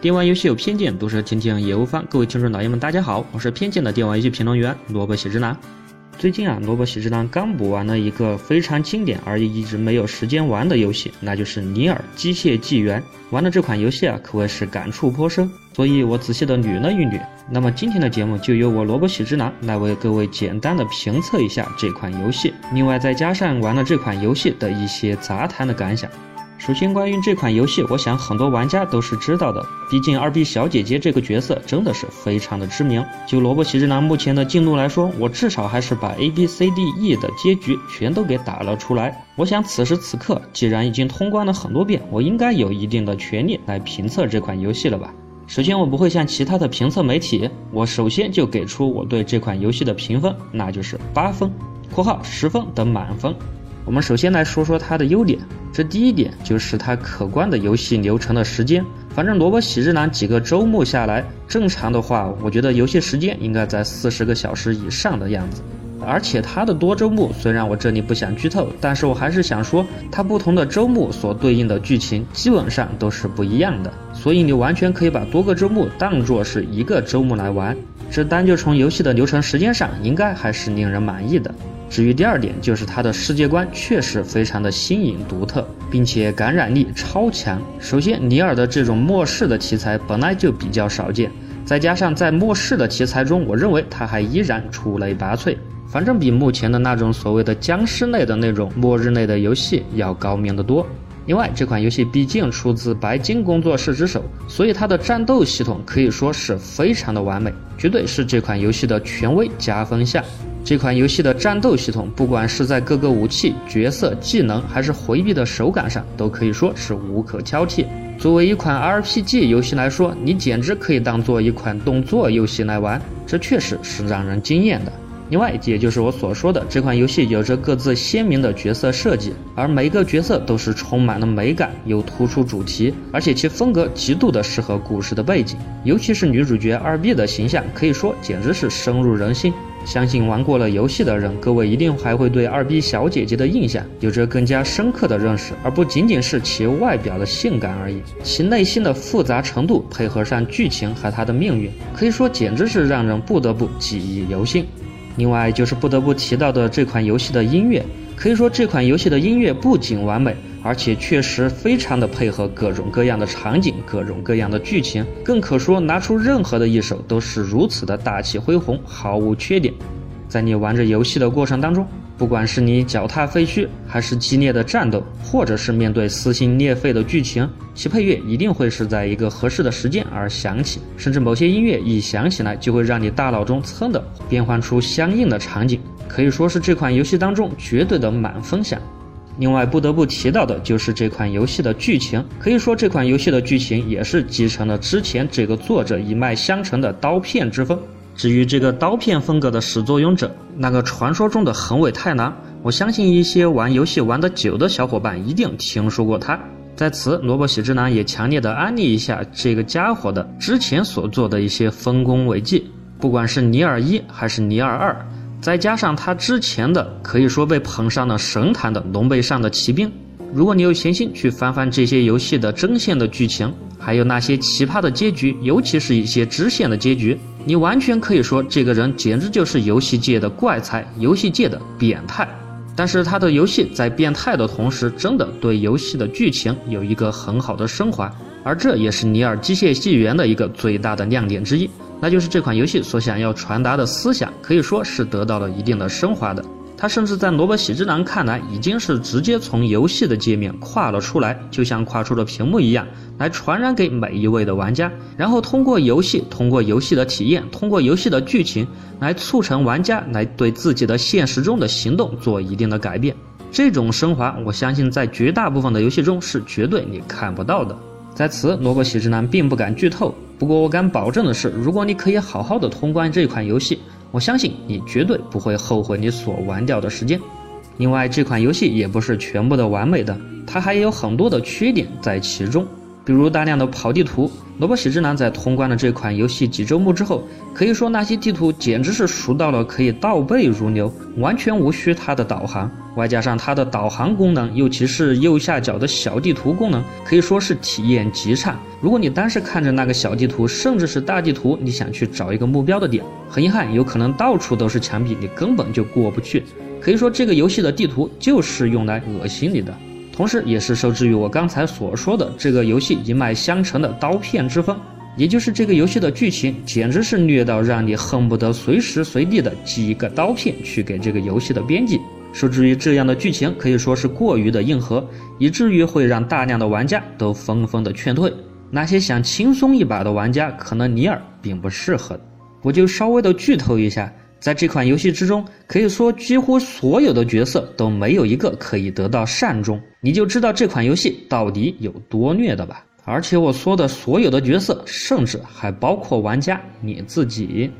电玩游戏有偏见，都是听听也无妨。各位听众老爷们，大家好，我是偏见的电玩游戏评论员萝卜喜之男。最近啊，萝卜喜之男刚补完了一个非常经典而一直没有时间玩的游戏，那就是《尼尔：机械纪元》。玩了这款游戏啊，可谓是感触颇深，所以我仔细的捋了一捋。那么今天的节目就由我萝卜喜之男来为各位简单的评测一下这款游戏，另外再加上玩了这款游戏的一些杂谈的感想。首先，关于这款游戏，我想很多玩家都是知道的。毕竟二 B 小姐姐这个角色真的是非常的知名。就萝卜喜之郎目前的进度来说，我至少还是把 A B C D E 的结局全都给打了出来。我想此时此刻，既然已经通关了很多遍，我应该有一定的权利来评测这款游戏了吧？首先，我不会像其他的评测媒体，我首先就给出我对这款游戏的评分，那就是八分（括号十分等满分）。我们首先来说说它的优点。这第一点就是它可观的游戏流程的时间。反正萝卜喜之郎几个周末下来，正常的话，我觉得游戏时间应该在四十个小时以上的样子。而且它的多周目，虽然我这里不想剧透，但是我还是想说，它不同的周目所对应的剧情基本上都是不一样的。所以你完全可以把多个周目当做是一个周目来玩。这单就从游戏的流程时间上，应该还是令人满意的。至于第二点，就是它的世界观确实非常的新颖独特，并且感染力超强。首先，尼尔的这种末世的题材本来就比较少见，再加上在末世的题材中，我认为它还依然出类拔萃，反正比目前的那种所谓的僵尸类的那种末日类的游戏要高明得多。另外，这款游戏毕竟出自白金工作室之手，所以它的战斗系统可以说是非常的完美，绝对是这款游戏的权威加分项。这款游戏的战斗系统，不管是在各个武器、角色、技能，还是回避的手感上，都可以说是无可挑剔。作为一款 RPG 游戏来说，你简直可以当做一款动作游戏来玩，这确实是让人惊艳的。另外，也就是我所说的，这款游戏有着各自鲜明的角色设计，而每个角色都是充满了美感，又突出主题，而且其风格极度的适合故事的背景，尤其是女主角二 B 的形象，可以说简直是深入人心。相信玩过了游戏的人，各位一定还会对二 B 小姐姐的印象有着更加深刻的认识，而不仅仅是其外表的性感而已。其内心的复杂程度，配合上剧情和她的命运，可以说简直是让人不得不记忆犹新。另外就是不得不提到的这款游戏的音乐，可以说这款游戏的音乐不仅完美，而且确实非常的配合各种各样的场景、各种各样的剧情，更可说拿出任何的一首都是如此的大气恢宏，毫无缺点。在你玩着游戏的过程当中。不管是你脚踏废墟，还是激烈的战斗，或者是面对撕心裂肺的剧情，其配乐一定会是在一个合适的时间而响起，甚至某些音乐一响起来，就会让你大脑中噌的变换出相应的场景，可以说是这款游戏当中绝对的满分项。另外不得不提到的就是这款游戏的剧情，可以说这款游戏的剧情也是继承了之前这个作者一脉相承的刀片之风。至于这个刀片风格的始作俑者，那个传说中的横尾太郎，我相信一些玩游戏玩得久的小伙伴一定听说过他。在此，萝卜喜之男也强烈的安利一下这个家伙的之前所做的一些丰功伟绩，不管是尼尔一还是尼尔二，再加上他之前的可以说被捧上了神坛的龙背上的骑兵。如果你有闲心去翻翻这些游戏的真线的剧情，还有那些奇葩的结局，尤其是一些支线的结局，你完全可以说这个人简直就是游戏界的怪才，游戏界的变态。但是他的游戏在变态的同时，真的对游戏的剧情有一个很好的升华，而这也是《尼尔：机械纪元》的一个最大的亮点之一，那就是这款游戏所想要传达的思想，可以说是得到了一定的升华的。他甚至在萝卜喜之郎看来，已经是直接从游戏的界面跨了出来，就像跨出了屏幕一样，来传染给每一位的玩家，然后通过游戏，通过游戏的体验，通过游戏的剧情，来促成玩家来对自己的现实中的行动做一定的改变。这种升华，我相信在绝大部分的游戏中是绝对你看不到的。在此，萝卜喜之男并不敢剧透，不过我敢保证的是，如果你可以好好的通关这款游戏。我相信你绝对不会后悔你所玩掉的时间。另外，这款游戏也不是全部的完美的，它还有很多的缺点在其中。比如大量的跑地图。萝卜喜之男在通关了这款游戏几周目之后，可以说那些地图简直是熟到了可以倒背如流，完全无需它的导航。外加上它的导航功能，尤其是右下角的小地图功能，可以说是体验极差。如果你单是看着那个小地图，甚至是大地图，你想去找一个目标的点，很遗憾，有可能到处都是墙壁，你根本就过不去。可以说这个游戏的地图就是用来恶心你的。同时，也是受制于我刚才所说的这个游戏一脉相承的刀片之风，也就是这个游戏的剧情简直是虐到让你恨不得随时随地的寄一个刀片去给这个游戏的编辑。受制于这样的剧情可以说是过于的硬核，以至于会让大量的玩家都纷纷的劝退。那些想轻松一把的玩家，可能尼尔并不适合。我就稍微的剧透一下。在这款游戏之中，可以说几乎所有的角色都没有一个可以得到善终，你就知道这款游戏到底有多虐的吧。而且我说的所有的角色，甚至还包括玩家你自己。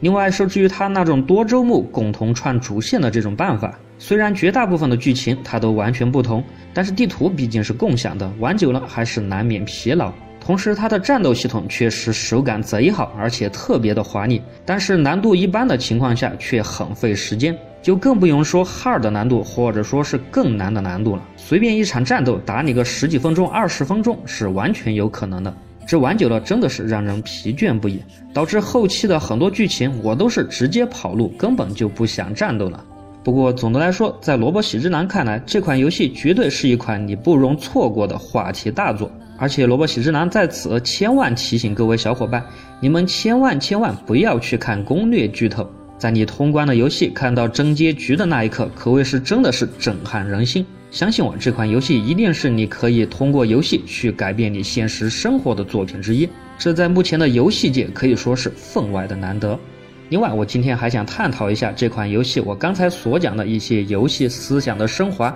另外，受制于它那种多周目共同串主线的这种办法，虽然绝大部分的剧情它都完全不同，但是地图毕竟是共享的，玩久了还是难免疲劳。同时，它的战斗系统确实手感贼好，而且特别的华丽。但是难度一般的情况下却很费时间，就更不用说 hard 难度，或者说是更难的难度了。随便一场战斗打你个十几分钟、二十分钟是完全有可能的。这玩久了真的是让人疲倦不已，导致后期的很多剧情我都是直接跑路，根本就不想战斗了。不过总的来说，在萝卜喜之男看来，这款游戏绝对是一款你不容错过的话题大作。而且，萝卜喜之郎在此千万提醒各位小伙伴，你们千万千万不要去看攻略剧透。在你通关的游戏看到真结局的那一刻，可谓是真的是震撼人心。相信我，这款游戏一定是你可以通过游戏去改变你现实生活的作品之一。这在目前的游戏界可以说是分外的难得。另外，我今天还想探讨一下这款游戏我刚才所讲的一些游戏思想的升华。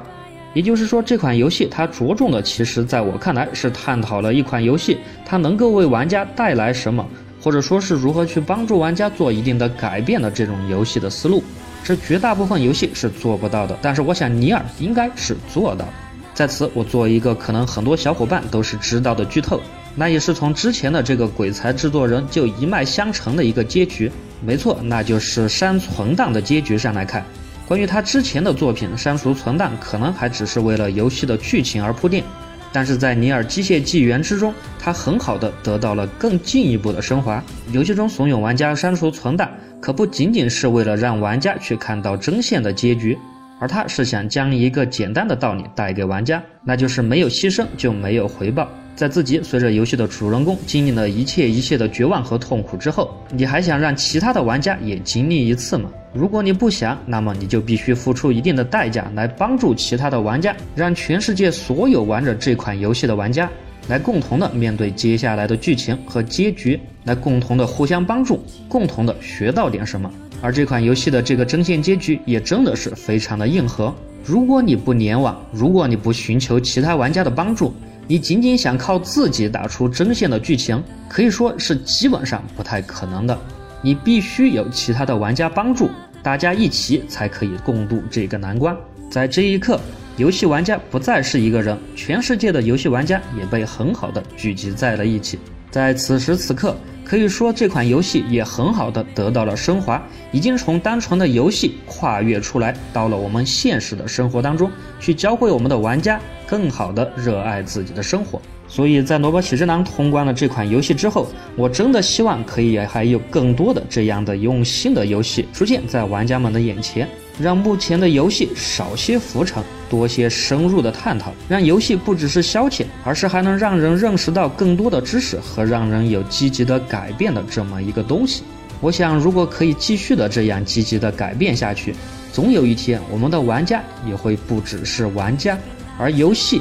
也就是说，这款游戏它着重的，其实在我看来是探讨了一款游戏它能够为玩家带来什么，或者说是如何去帮助玩家做一定的改变的这种游戏的思路。这绝大部分游戏是做不到的，但是我想尼尔应该是做到。在此，我做一个可能很多小伙伴都是知道的剧透，那也是从之前的这个鬼才制作人就一脉相承的一个结局。没错，那就是删存档的结局上来看。关于他之前的作品删除存档，可能还只是为了游戏的剧情而铺垫，但是在《尼尔：机械纪元》之中，他很好的得到了更进一步的升华。游戏中怂恿玩家删除存档，可不仅仅是为了让玩家去看到真相的结局，而他是想将一个简单的道理带给玩家，那就是没有牺牲就没有回报。在自己随着游戏的主人公经历了一切一切的绝望和痛苦之后，你还想让其他的玩家也经历一次吗？如果你不想，那么你就必须付出一定的代价来帮助其他的玩家，让全世界所有玩着这款游戏的玩家来共同的面对接下来的剧情和结局，来共同的互相帮助，共同的学到点什么。而这款游戏的这个真线结局也真的是非常的硬核。如果你不联网，如果你不寻求其他玩家的帮助，你仅仅想靠自己打出针线的剧情，可以说是基本上不太可能的。你必须有其他的玩家帮助，大家一起才可以共度这个难关。在这一刻，游戏玩家不再是一个人，全世界的游戏玩家也被很好的聚集在了一起。在此时此刻。可以说这款游戏也很好的得到了升华，已经从单纯的游戏跨越出来，到了我们现实的生活当中，去教会我们的玩家更好的热爱自己的生活。所以在萝卜喜之郎通关了这款游戏之后，我真的希望可以还有更多的这样的用心的游戏出现在玩家们的眼前。让目前的游戏少些浮沉，多些深入的探讨，让游戏不只是消遣，而是还能让人认识到更多的知识和让人有积极的改变的这么一个东西。我想，如果可以继续的这样积极的改变下去，总有一天我们的玩家也会不只是玩家，而游戏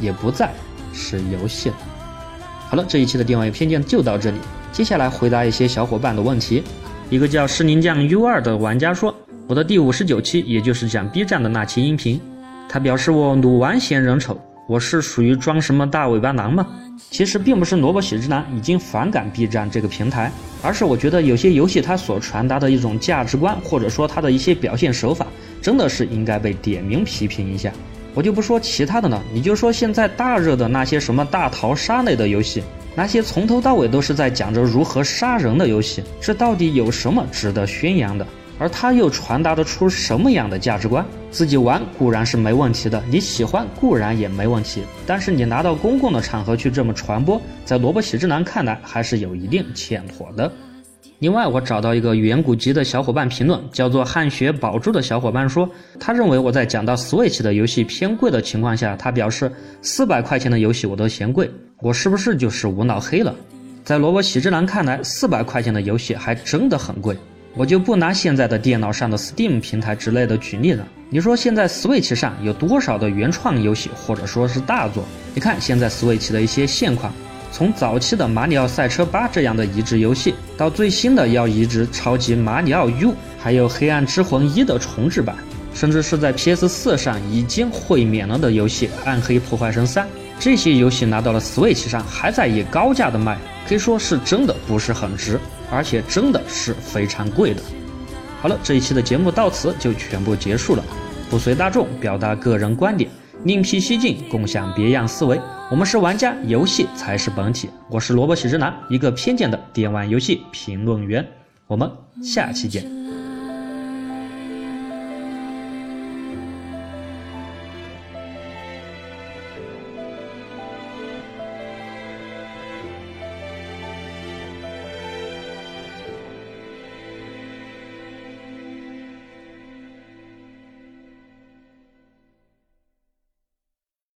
也不再是游戏了。好了，这一期的电玩偏见就到这里，接下来回答一些小伙伴的问题。一个叫石林酱 U 二的玩家说。我的第五十九期，也就是讲 B 站的那期音频，他表示我鲁完嫌人丑，我是属于装什么大尾巴狼吗？其实并不是萝卜喜之男已经反感 B 站这个平台，而是我觉得有些游戏它所传达的一种价值观，或者说它的一些表现手法，真的是应该被点名批评一下。我就不说其他的了，你就说现在大热的那些什么大逃杀类的游戏，那些从头到尾都是在讲着如何杀人的游戏，这到底有什么值得宣扬的？而它又传达得出什么样的价值观？自己玩固然是没问题的，你喜欢固然也没问题，但是你拿到公共的场合去这么传播，在萝卜喜之男看来还是有一定欠妥的。另外，我找到一个远古级的小伙伴评论，叫做汗血宝珠的小伙伴说，他认为我在讲到 Switch 的游戏偏贵的情况下，他表示四百块钱的游戏我都嫌贵，我是不是就是无脑黑了？在萝卜喜之男看来，四百块钱的游戏还真的很贵。我就不拿现在的电脑上的 Steam 平台之类的举例了。你说现在 Switch 上有多少的原创游戏或者说是大作？你看现在 Switch 的一些现况。从早期的《马里奥赛车八》这样的移植游戏，到最新的要移植《超级马里奥 U》，还有《黑暗之魂一》的重制版，甚至是在 PS4 上已经会免了的游戏《暗黑破坏神三》，这些游戏拿到了 Switch 上还在以高价的卖，可以说是真的不是很值，而且真的是非常贵的。好了，这一期的节目到此就全部结束了，不随大众，表达个人观点。另辟蹊径，共享别样思维。我们是玩家，游戏才是本体。我是萝卜喜之男，一个偏见的电玩游戏评论员。我们下期见。